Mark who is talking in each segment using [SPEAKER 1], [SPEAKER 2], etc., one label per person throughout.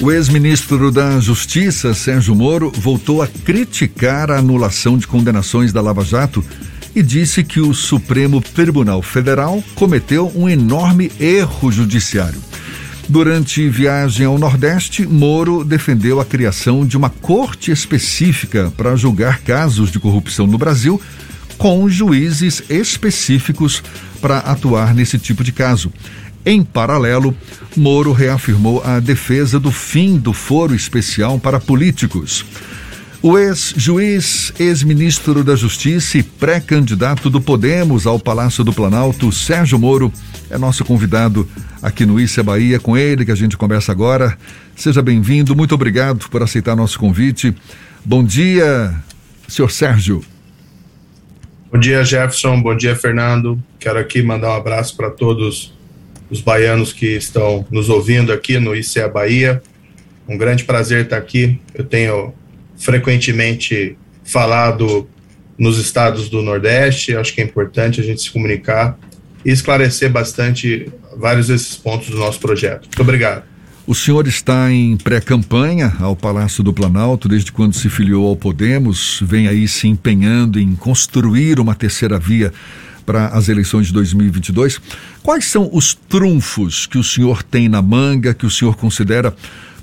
[SPEAKER 1] O ex-ministro da Justiça, Sérgio Moro, voltou a criticar a anulação de condenações da Lava Jato e disse que o Supremo Tribunal Federal cometeu um enorme erro judiciário. Durante viagem ao Nordeste, Moro defendeu a criação de uma corte específica para julgar casos de corrupção no Brasil, com juízes específicos para atuar nesse tipo de caso. Em paralelo, Moro reafirmou a defesa do fim do foro especial para políticos. O ex-juiz, ex-ministro da Justiça e pré-candidato do Podemos ao Palácio do Planalto, Sérgio Moro, é nosso convidado aqui no Issa Bahia. Com ele que a gente conversa agora. Seja bem-vindo, muito obrigado por aceitar nosso convite. Bom dia, senhor Sérgio.
[SPEAKER 2] Bom dia, Jefferson. Bom dia, Fernando. Quero aqui mandar um abraço para todos os baianos que estão nos ouvindo aqui no ICE Bahia. Um grande prazer estar aqui. Eu tenho frequentemente falado nos estados do Nordeste, acho que é importante a gente se comunicar e esclarecer bastante vários desses pontos do nosso projeto. Muito obrigado.
[SPEAKER 1] O senhor está em pré-campanha ao Palácio do Planalto desde quando se filiou ao Podemos, vem aí se empenhando em construir uma terceira via para as eleições de 2022. Quais são os trunfos que o senhor tem na manga, que o senhor considera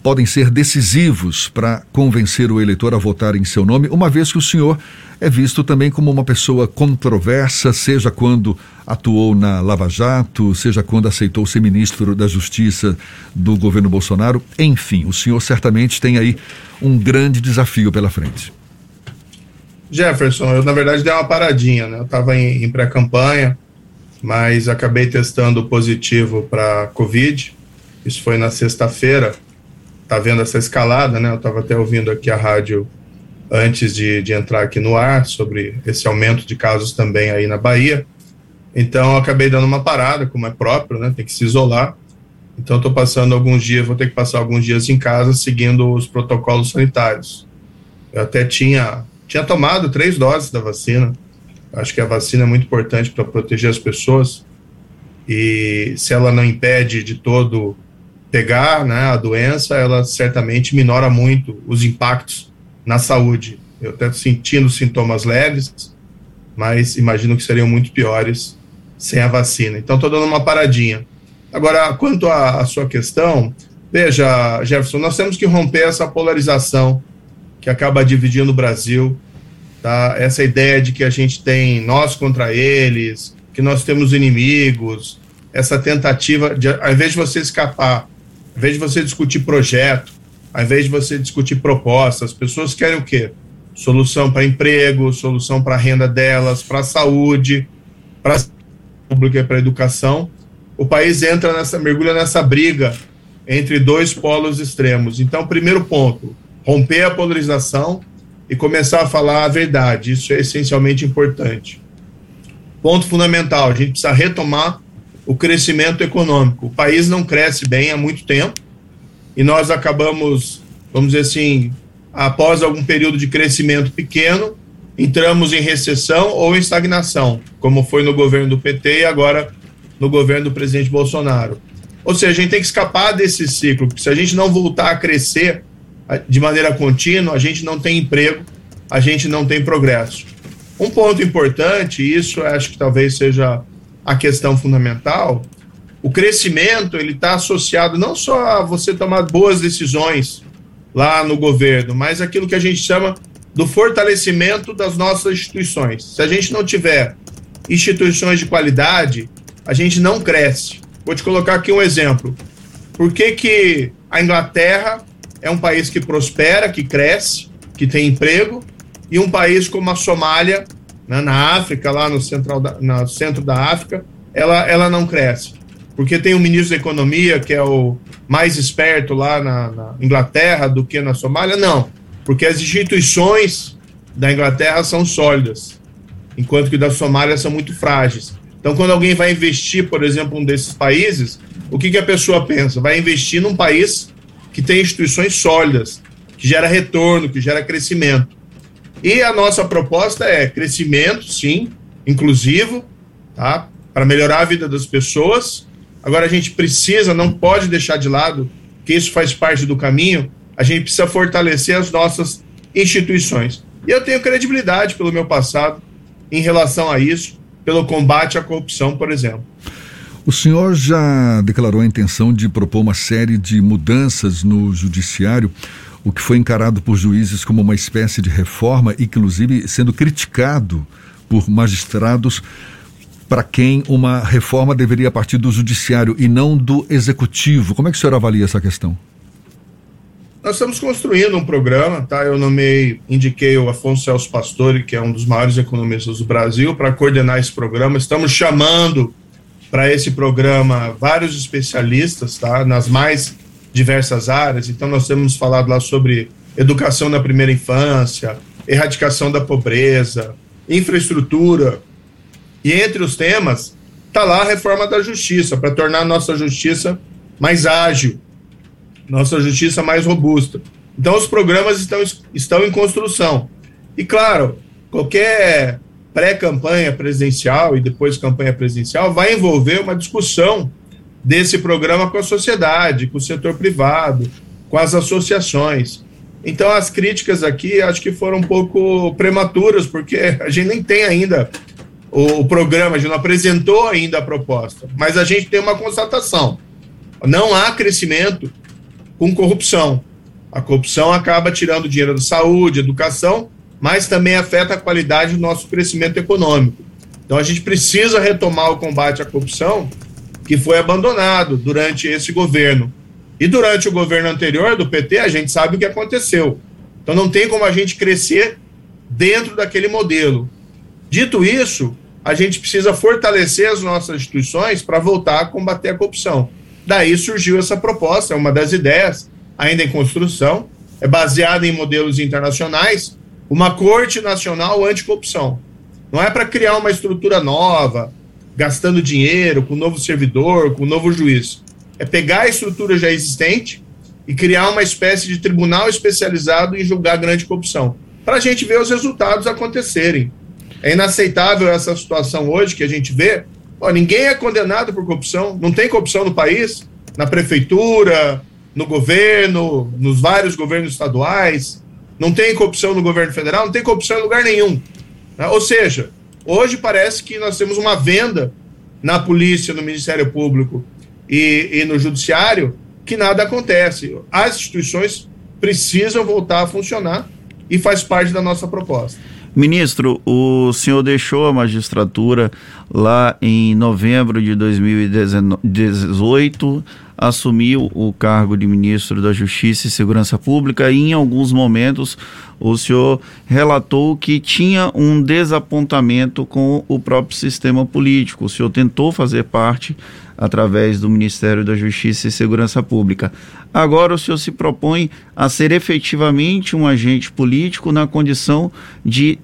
[SPEAKER 1] podem ser decisivos para convencer o eleitor a votar em seu nome, uma vez que o senhor é visto também como uma pessoa controversa, seja quando atuou na Lava Jato, seja quando aceitou ser ministro da Justiça do governo Bolsonaro. Enfim, o senhor certamente tem aí um grande desafio pela frente.
[SPEAKER 2] Jefferson, eu na verdade dei uma paradinha, né? Eu estava em, em pré-campanha, mas acabei testando positivo para Covid. Isso foi na sexta-feira. Tá vendo essa escalada, né? Eu estava até ouvindo aqui a rádio antes de, de entrar aqui no ar sobre esse aumento de casos também aí na Bahia. Então, acabei dando uma parada, como é próprio, né? Tem que se isolar. Então, estou passando alguns dias, vou ter que passar alguns dias em casa seguindo os protocolos sanitários. Eu até tinha tinha tomado três doses da vacina. Acho que a vacina é muito importante para proteger as pessoas. E se ela não impede de todo pegar né, a doença, ela certamente minora muito os impactos na saúde. Eu até sentindo sintomas leves, mas imagino que seriam muito piores sem a vacina. Então, estou dando uma paradinha. Agora, quanto à sua questão, veja, Jefferson, nós temos que romper essa polarização que acaba dividindo o Brasil. Tá? Essa ideia de que a gente tem nós contra eles, que nós temos inimigos, essa tentativa de, ao invés de você escapar, ao invés de você discutir projeto, ao invés de você discutir propostas, as pessoas querem o quê? Solução para emprego, solução para a renda delas, para a saúde, para a pública e para a educação. O país entra nessa, mergulha nessa briga entre dois polos extremos. Então, primeiro ponto, romper a polarização e começar a falar a verdade. Isso é essencialmente importante. Ponto fundamental: a gente precisa retomar o crescimento econômico. O país não cresce bem há muito tempo e nós acabamos, vamos dizer assim, após algum período de crescimento pequeno, entramos em recessão ou em estagnação, como foi no governo do PT e agora no governo do presidente Bolsonaro. Ou seja, a gente tem que escapar desse ciclo, porque se a gente não voltar a crescer, de maneira contínua, a gente não tem emprego, a gente não tem progresso. Um ponto importante, isso acho que talvez seja a questão fundamental, o crescimento ele está associado não só a você tomar boas decisões lá no governo, mas aquilo que a gente chama do fortalecimento das nossas instituições. Se a gente não tiver instituições de qualidade, a gente não cresce. Vou te colocar aqui um exemplo. Por que, que a Inglaterra é um país que prospera, que cresce, que tem emprego, e um país como a Somália, né, na África, lá no, central da, no centro da África, ela, ela não cresce. Porque tem o ministro da Economia, que é o mais esperto lá na, na Inglaterra do que na Somália? Não, porque as instituições da Inglaterra são sólidas, enquanto que da Somália são muito frágeis. Então, quando alguém vai investir, por exemplo, um desses países, o que, que a pessoa pensa? Vai investir num país que tem instituições sólidas, que gera retorno, que gera crescimento. E a nossa proposta é crescimento, sim, inclusivo, tá? Para melhorar a vida das pessoas. Agora a gente precisa, não pode deixar de lado que isso faz parte do caminho, a gente precisa fortalecer as nossas instituições. E eu tenho credibilidade pelo meu passado em relação a isso, pelo combate à corrupção, por exemplo.
[SPEAKER 1] O senhor já declarou a intenção de propor uma série de mudanças no judiciário, o que foi encarado por juízes como uma espécie de reforma, inclusive sendo criticado por magistrados para quem uma reforma deveria partir do judiciário e não do executivo. Como é que o senhor avalia essa questão?
[SPEAKER 2] Nós estamos construindo um programa, tá? Eu nomeei, indiquei o Afonso Celso Pastore, que é um dos maiores economistas do Brasil, para coordenar esse programa. Estamos chamando para esse programa vários especialistas, tá? Nas mais diversas áreas. Então, nós temos falado lá sobre educação na primeira infância, erradicação da pobreza, infraestrutura. E entre os temas, está lá a reforma da justiça, para tornar a nossa justiça mais ágil, nossa justiça mais robusta. Então, os programas estão, estão em construção. E, claro, qualquer pré-campanha presidencial e depois campanha presidencial vai envolver uma discussão desse programa com a sociedade, com o setor privado, com as associações. Então, as críticas aqui acho que foram um pouco prematuras, porque a gente nem tem ainda o, programa, a gente não apresentou ainda a proposta, mas a gente tem uma constatação: não há crescimento com corrupção. A corrupção acaba tirando dinheiro da saúde, educação, mas também afeta a qualidade do nosso crescimento econômico. Então a gente precisa retomar o combate à corrupção que foi abandonado durante esse governo. E durante o governo anterior do PT, a gente sabe o que aconteceu. Então não tem como a gente crescer dentro daquele modelo. Dito isso, a gente precisa fortalecer as nossas instituições para voltar a combater a corrupção. Daí surgiu essa proposta, é uma das ideias, ainda em construção, é baseada em modelos internacionais, uma Corte Nacional Anticorrupção. Não é para criar uma estrutura nova, gastando dinheiro com um novo servidor, com um novo juiz. É pegar a estrutura já existente e criar uma espécie de tribunal especializado em julgar grande corrupção, para a gente ver os resultados acontecerem. É inaceitável essa situação hoje que a gente vê, Ó, ninguém é condenado por corrupção, não tem corrupção no país, na prefeitura, no governo, nos vários governos estaduais, não tem corrupção no governo federal, não tem corrupção em lugar nenhum. Né? Ou seja, hoje parece que nós temos uma venda na polícia, no Ministério Público e, e no Judiciário que nada acontece. As instituições precisam voltar a funcionar e faz parte da nossa proposta.
[SPEAKER 3] Ministro, o senhor deixou a magistratura lá em novembro de 2018, assumiu o cargo de ministro da Justiça e Segurança Pública e em alguns momentos o senhor relatou que tinha um desapontamento com o próprio sistema político. O senhor tentou fazer parte através do Ministério da Justiça e Segurança Pública. Agora o senhor se propõe a ser efetivamente um agente político na condição de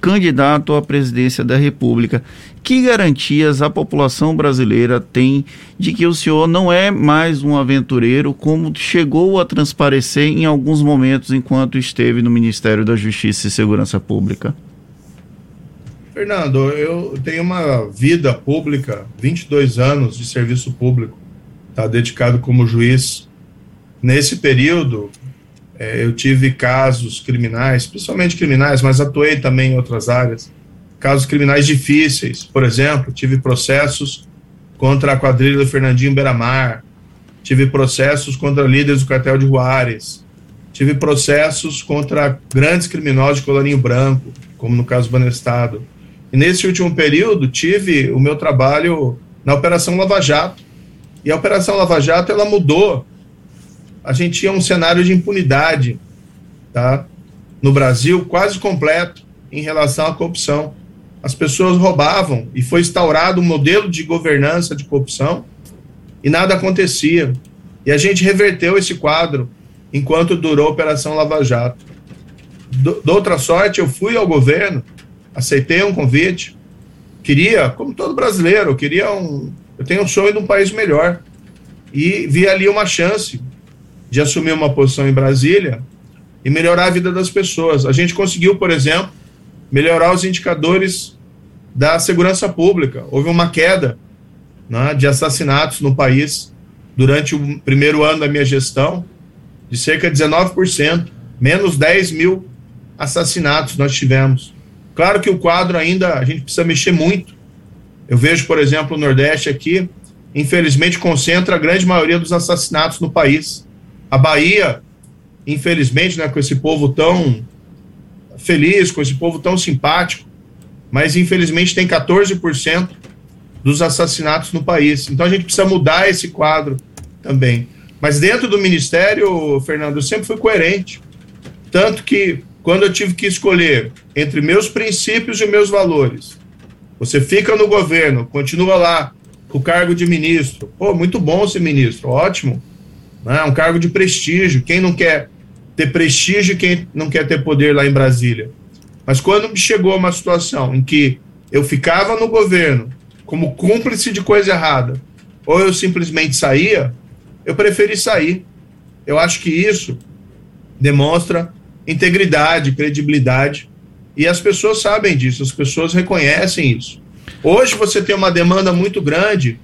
[SPEAKER 3] candidato à presidência da República. Que garantias a população brasileira tem de que o senhor não é mais um aventureiro, como chegou a transparecer em alguns momentos enquanto esteve no Ministério da Justiça e Segurança Pública?
[SPEAKER 2] Fernando, eu tenho uma vida pública, 22 anos de serviço público, tá dedicado como juiz. Nesse período, é, eu tive casos criminais, principalmente criminais, mas atuei também em outras áreas. Casos criminais difíceis, por exemplo, tive processos contra a quadrilha do Fernandinho Beiramar, tive processos contra líderes do cartel de Juárez, tive processos contra grandes criminosos de colarinho branco, como no caso do Banestado e nesse último período, tive o meu trabalho na Operação Lava Jato. E a Operação Lava Jato, ela mudou. A gente tinha um cenário de impunidade, tá? No Brasil, quase completo em relação à corrupção. As pessoas roubavam e foi instaurado um modelo de governança de corrupção e nada acontecia. E a gente reverteu esse quadro enquanto durou a Operação Lava Jato. Do, de outra sorte, eu fui ao governo aceitei um convite, queria, como todo brasileiro, eu queria um, eu tenho um sonho de um país melhor e vi ali uma chance de assumir uma posição em Brasília e melhorar a vida das pessoas. A gente conseguiu, por exemplo, melhorar os indicadores da segurança pública. Houve uma queda né, de assassinatos no país durante o primeiro ano da minha gestão, de cerca de 19%, menos 10 mil assassinatos nós tivemos. Claro que o quadro ainda, a gente precisa mexer muito. Eu vejo, por exemplo, o Nordeste aqui, infelizmente, concentra a grande maioria dos assassinatos no país. A Bahia, infelizmente, né, com esse povo tão feliz, com esse povo tão simpático, mas infelizmente tem 14% dos assassinatos no país. Então a gente precisa mudar esse quadro também. Mas dentro do ministério, Fernando, eu sempre fui coerente. Tanto que quando eu tive que escolher entre meus princípios e meus valores, você fica no governo, continua lá com o cargo de ministro. Pô, muito bom ser ministro, ótimo. É um cargo de prestígio. Quem não quer ter prestígio quem não quer ter poder lá em Brasília? Mas quando chegou uma situação em que eu ficava no governo como cúmplice de coisa errada, ou eu simplesmente saía, eu preferi sair. Eu acho que isso demonstra integridade, credibilidade, e as pessoas sabem disso, as pessoas reconhecem isso. Hoje você tem uma demanda muito grande,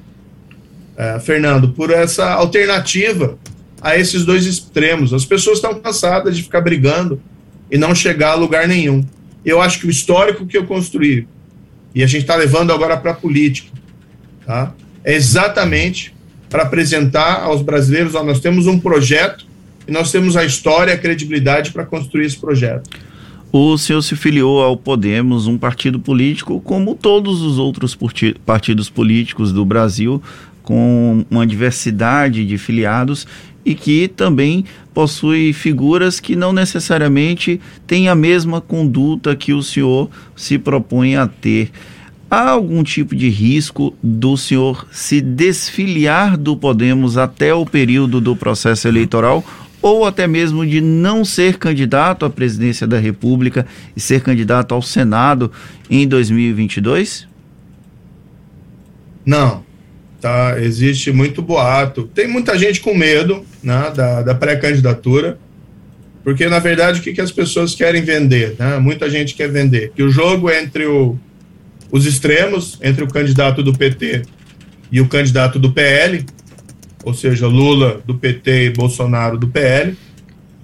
[SPEAKER 2] é, Fernando, por essa alternativa a esses dois extremos. As pessoas estão cansadas de ficar brigando e não chegar a lugar nenhum. Eu acho que o histórico que eu construí, e a gente está levando agora para a política, tá? é exatamente para apresentar aos brasileiros: ó, nós temos um projeto e nós temos a história e a credibilidade para construir esse projeto.
[SPEAKER 3] O senhor se filiou ao Podemos, um partido político como todos os outros partidos políticos do Brasil, com uma diversidade de filiados e que também possui figuras que não necessariamente têm a mesma conduta que o senhor se propõe a ter. Há algum tipo de risco do senhor se desfiliar do Podemos até o período do processo eleitoral ou até mesmo de não ser candidato à presidência da República e ser candidato ao Senado em 2022?
[SPEAKER 2] Não, tá? Existe muito boato. Tem muita gente com medo né, da, da pré-candidatura, porque na verdade o que, que as pessoas querem vender? Né? Muita gente quer vender que o jogo é entre o, os extremos, entre o candidato do PT e o candidato do PL, ou seja, Lula do PT e Bolsonaro do PL,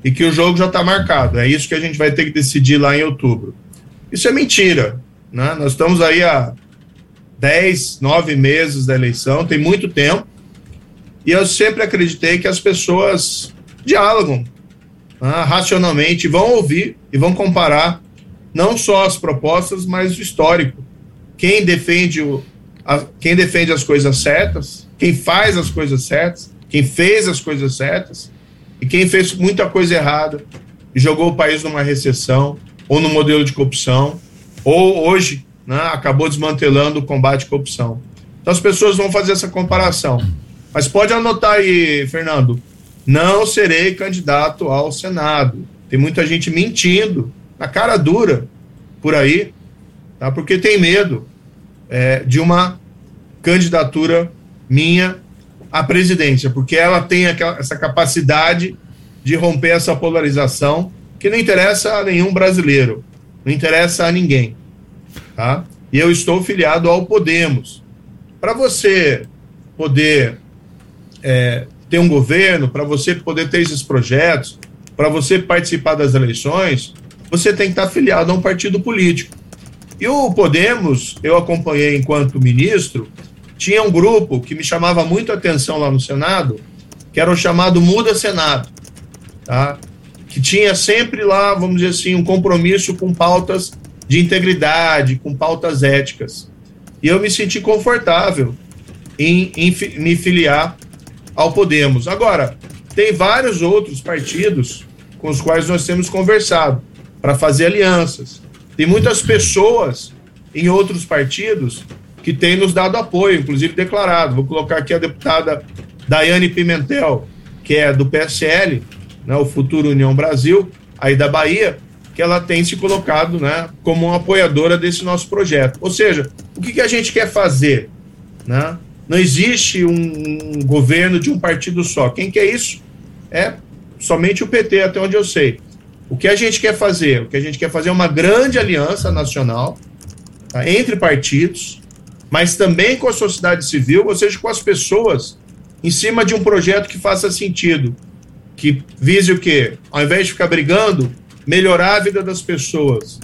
[SPEAKER 2] e que o jogo já está marcado. É isso que a gente vai ter que decidir lá em outubro. Isso é mentira. Né? Nós estamos aí há 10, 9 meses da eleição, tem muito tempo, e eu sempre acreditei que as pessoas dialogam né, racionalmente, vão ouvir e vão comparar não só as propostas, mas o histórico. Quem defende, o, a, quem defende as coisas certas quem faz as coisas certas, quem fez as coisas certas e quem fez muita coisa errada e jogou o país numa recessão ou no modelo de corrupção ou hoje né, acabou desmantelando o combate à corrupção. Então as pessoas vão fazer essa comparação. Mas pode anotar aí, Fernando, não serei candidato ao Senado. Tem muita gente mentindo, na cara dura, por aí, tá? porque tem medo é, de uma candidatura minha à presidência, porque ela tem aquela, essa capacidade de romper essa polarização que não interessa a nenhum brasileiro, não interessa a ninguém. Tá? E eu estou filiado ao Podemos. Para você poder é, ter um governo, para você poder ter esses projetos, para você participar das eleições, você tem que estar filiado a um partido político. E o Podemos, eu acompanhei enquanto ministro, tinha um grupo que me chamava muito a atenção lá no Senado, que era o chamado Muda Senado, tá? que tinha sempre lá, vamos dizer assim, um compromisso com pautas de integridade, com pautas éticas. E eu me senti confortável em, em me filiar ao Podemos. Agora, tem vários outros partidos com os quais nós temos conversado para fazer alianças. Tem muitas pessoas em outros partidos que tem nos dado apoio, inclusive declarado. Vou colocar aqui a deputada Daiane Pimentel, que é do PSL, né, o Futuro União Brasil, aí da Bahia, que ela tem se colocado né, como uma apoiadora desse nosso projeto. Ou seja, o que, que a gente quer fazer? Né? Não existe um governo de um partido só. Quem quer isso é somente o PT, até onde eu sei. O que a gente quer fazer? O que a gente quer fazer é uma grande aliança nacional tá, entre partidos, mas também com a sociedade civil, ou seja, com as pessoas em cima de um projeto que faça sentido, que vise o quê? Ao invés de ficar brigando, melhorar a vida das pessoas.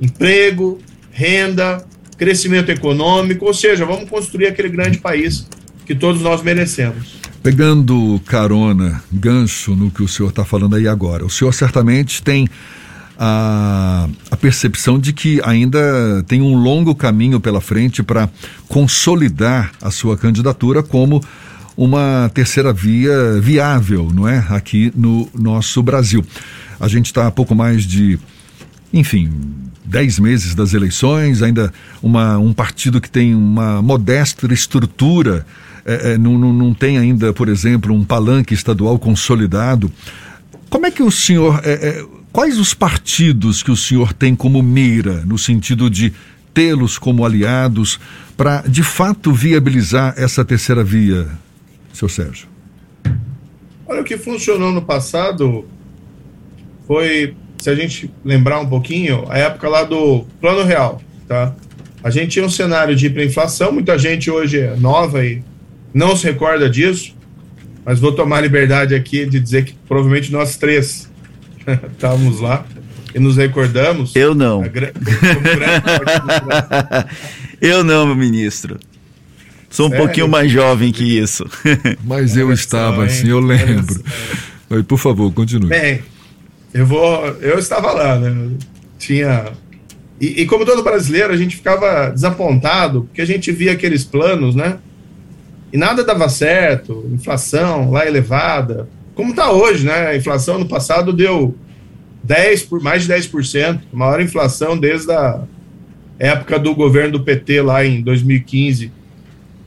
[SPEAKER 2] Emprego, renda, crescimento econômico, ou seja, vamos construir aquele grande país que todos nós merecemos.
[SPEAKER 1] Pegando carona, gancho no que o senhor está falando aí agora, o senhor certamente tem a, a percepção de que ainda tem um longo caminho pela frente para consolidar a sua candidatura como uma terceira via viável, não é? Aqui no nosso Brasil. A gente está há pouco mais de, enfim, dez meses das eleições, ainda uma, um partido que tem uma modesta estrutura, é, é, não, não, não tem ainda, por exemplo, um palanque estadual consolidado. Como é que o senhor. É, é quais os partidos que o senhor tem como mira, no sentido de tê-los como aliados, para de fato viabilizar essa terceira via, seu Sérgio?
[SPEAKER 2] Olha, o que funcionou no passado foi, se a gente lembrar um pouquinho, a época lá do Plano Real, tá? A gente tinha um cenário de hiperinflação, muita gente hoje é nova e não se recorda disso, mas vou tomar a liberdade aqui de dizer que provavelmente nós três estávamos lá e nos recordamos.
[SPEAKER 3] Eu não. Eu não, meu ministro. Sou um Sério? pouquinho mais jovem que isso.
[SPEAKER 1] Mas eu estava, assim, eu lembro. Mas, por favor, continue.
[SPEAKER 2] Bem, eu vou. Eu estava lá, né? Tinha. E, e, como todo brasileiro, a gente ficava desapontado, porque a gente via aqueles planos, né? E nada dava certo, inflação lá elevada. Como está hoje, né? A inflação no passado deu 10 por mais de 10%, maior inflação desde a época do governo do PT lá em 2015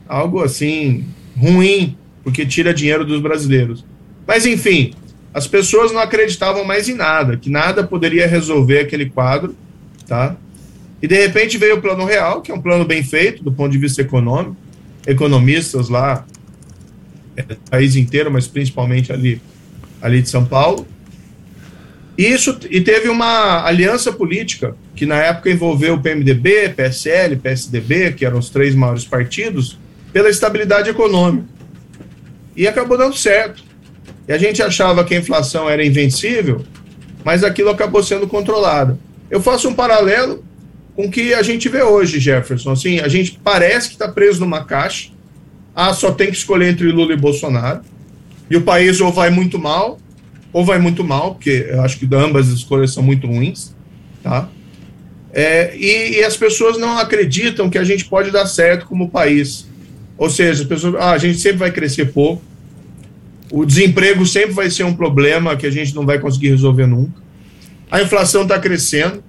[SPEAKER 2] algo assim ruim, porque tira dinheiro dos brasileiros. Mas enfim, as pessoas não acreditavam mais em nada, que nada poderia resolver aquele quadro, tá? E de repente veio o plano real, que é um plano bem feito do ponto de vista econômico, economistas lá, é, país inteiro, mas principalmente ali, ali de São Paulo. E isso e teve uma aliança política que na época envolveu o PMDB, PSL, PSDB, que eram os três maiores partidos, pela estabilidade econômica. E acabou dando certo. E a gente achava que a inflação era invencível, mas aquilo acabou sendo controlado. Eu faço um paralelo com o que a gente vê hoje, Jefferson. Assim, a gente parece que está preso numa caixa. Ah, só tem que escolher entre Lula e Bolsonaro. E o país ou vai muito mal, ou vai muito mal, porque eu acho que ambas as escolhas são muito ruins, tá? É, e, e, as pessoas não acreditam que a gente pode dar certo como país. Ou seja, as pessoas, ah, a gente sempre vai crescer pouco, o desemprego sempre vai ser um problema que a gente não vai conseguir resolver nunca. A inflação está crescendo,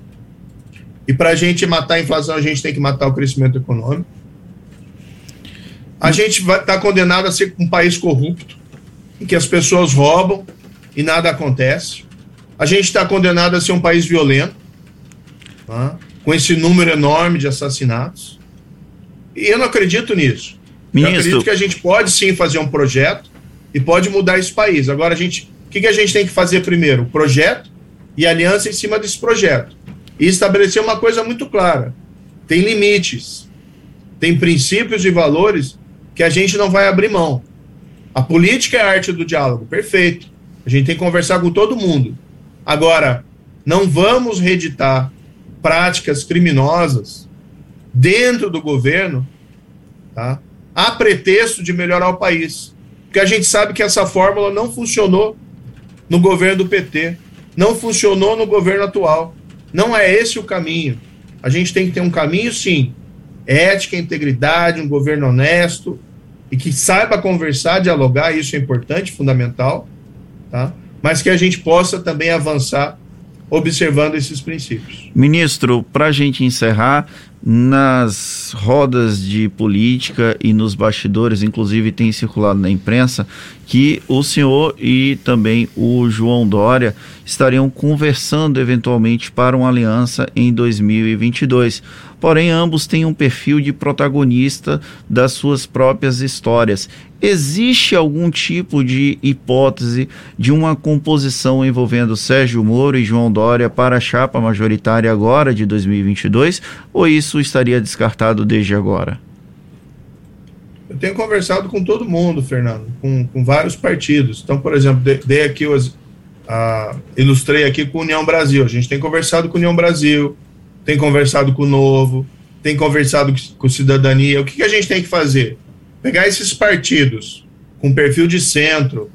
[SPEAKER 2] e para a gente matar a inflação, a gente tem que matar o crescimento econômico. A gente está condenado a ser um país corrupto, em que as pessoas roubam e nada acontece. A gente está condenado a ser um país violento, tá? com esse número enorme de assassinatos. E eu não acredito nisso. Ministro. Eu acredito que a gente pode sim fazer um projeto e pode mudar esse país. Agora, a gente, o que, que a gente tem que fazer primeiro? Projeto e aliança em cima desse projeto. E estabelecer uma coisa muito clara: tem limites, tem princípios e valores que a gente não vai abrir mão. A política é a arte do diálogo, perfeito. A gente tem que conversar com todo mundo. Agora, não vamos reeditar práticas criminosas dentro do governo, tá? a pretexto de melhorar o país. Porque a gente sabe que essa fórmula não funcionou no governo do PT, não funcionou no governo atual. Não é esse o caminho. A gente tem que ter um caminho, sim, ética, integridade, um governo honesto e que saiba conversar, dialogar, isso é importante, fundamental, tá? mas que a gente possa também avançar observando esses princípios.
[SPEAKER 3] Ministro, para a gente encerrar, nas rodas de política e nos bastidores, inclusive tem circulado na imprensa, que o senhor e também o João Dória estariam conversando eventualmente para uma aliança em 2022. Porém, ambos têm um perfil de protagonista das suas próprias histórias. Existe algum tipo de hipótese de uma composição envolvendo Sérgio Moro e João Dória para a chapa majoritária agora de 2022? Ou isso estaria descartado desde agora?
[SPEAKER 2] Eu tenho conversado com todo mundo, Fernando, com, com vários partidos. Então, por exemplo, dei aqui os, ilustrei aqui com União Brasil. A gente tem conversado com União Brasil, tem conversado com o Novo, tem conversado com Cidadania. O que, que a gente tem que fazer? Pegar esses partidos com perfil de centro,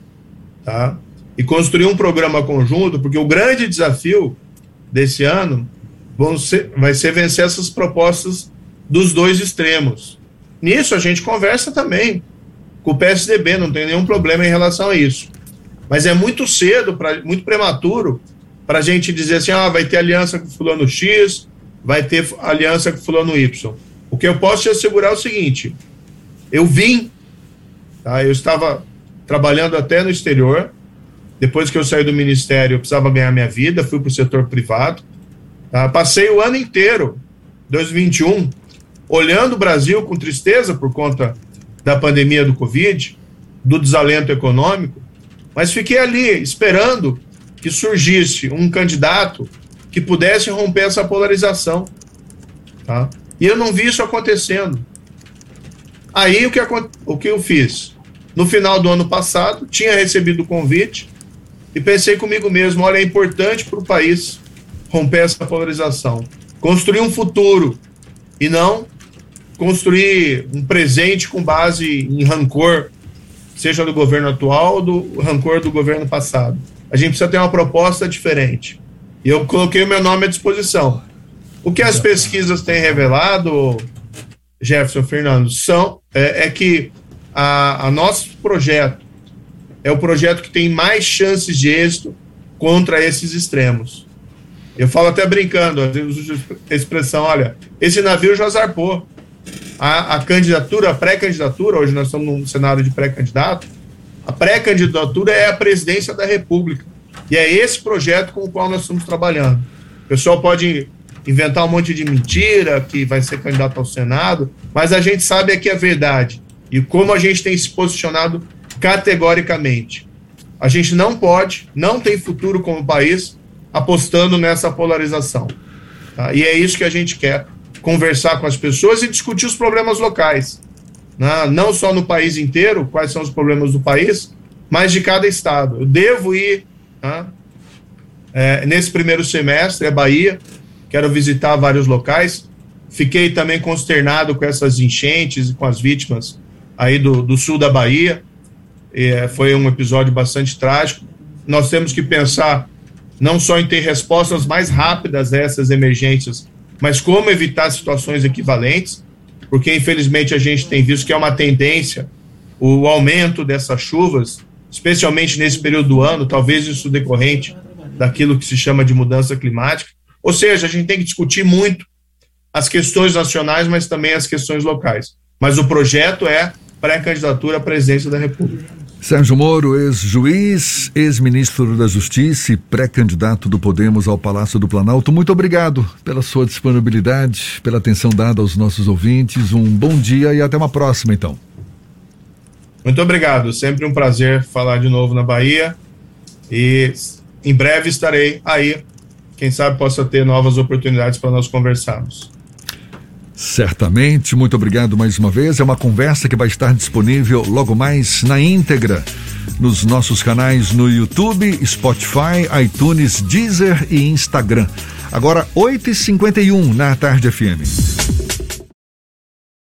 [SPEAKER 2] tá? E construir um programa conjunto, porque o grande desafio desse ano ser, vai ser vencer essas propostas dos dois extremos. Nisso a gente conversa também com o PSDB, não tem nenhum problema em relação a isso. Mas é muito cedo, pra, muito prematuro, para a gente dizer assim: ah, vai ter aliança com fulano X, vai ter aliança com fulano Y. O que eu posso te assegurar é o seguinte: eu vim, tá, eu estava trabalhando até no exterior, depois que eu saí do ministério, eu precisava ganhar minha vida, fui para o setor privado. Tá, passei o ano inteiro, 2021, olhando o Brasil com tristeza por conta da pandemia do Covid, do desalento econômico, mas fiquei ali esperando que surgisse um candidato que pudesse romper essa polarização. Tá? E eu não vi isso acontecendo. Aí o que, o que eu fiz? No final do ano passado, tinha recebido o convite e pensei comigo mesmo: olha, é importante para o país romper essa polarização, construir um futuro e não construir um presente com base em rancor, seja do governo atual ou do rancor do governo passado. A gente precisa ter uma proposta diferente. E eu coloquei o meu nome à disposição. O que as pesquisas têm revelado, Jefferson Fernando, são, é, é que a, a nosso projeto é o projeto que tem mais chances de êxito contra esses extremos. Eu falo até brincando, a expressão, olha, esse navio já zarpou. A, a candidatura, a pré-candidatura, hoje nós estamos num cenário de pré-candidato, a pré-candidatura é a presidência da República. E é esse projeto com o qual nós estamos trabalhando. O pessoal pode inventar um monte de mentira, que vai ser candidato ao Senado, mas a gente sabe aqui a verdade. E como a gente tem se posicionado categoricamente. A gente não pode, não tem futuro como país apostando nessa polarização. Tá? E é isso que a gente quer: conversar com as pessoas e discutir os problemas locais. Né? Não só no país inteiro, quais são os problemas do país, mas de cada estado. Eu devo ir né? é, nesse primeiro semestre, é Bahia, quero visitar vários locais. Fiquei também consternado com essas enchentes e com as vítimas aí do, do sul da Bahia. É, foi um episódio bastante trágico. Nós temos que pensar não só em ter respostas mais rápidas a essas emergências, mas como evitar situações equivalentes, porque infelizmente a gente tem visto que é uma tendência o aumento dessas chuvas, especialmente nesse período do ano, talvez isso decorrente daquilo que se chama de mudança climática. Ou seja, a gente tem que discutir muito as questões nacionais, mas também as questões locais. Mas o projeto é pré-candidatura à presidência da República.
[SPEAKER 1] Sérgio Moro, ex-juiz, ex-ministro da Justiça e pré-candidato do Podemos ao Palácio do Planalto, muito obrigado pela sua disponibilidade, pela atenção dada aos nossos ouvintes. Um bom dia e até uma próxima, então.
[SPEAKER 2] Muito obrigado, sempre um prazer falar de novo na Bahia e em breve estarei aí. Quem sabe possa ter novas oportunidades para nós conversarmos.
[SPEAKER 1] Certamente, muito obrigado mais uma vez. É uma conversa que vai estar disponível logo mais na íntegra nos nossos canais no YouTube, Spotify, iTunes, Deezer e Instagram. Agora, 8h51 na Tarde FM.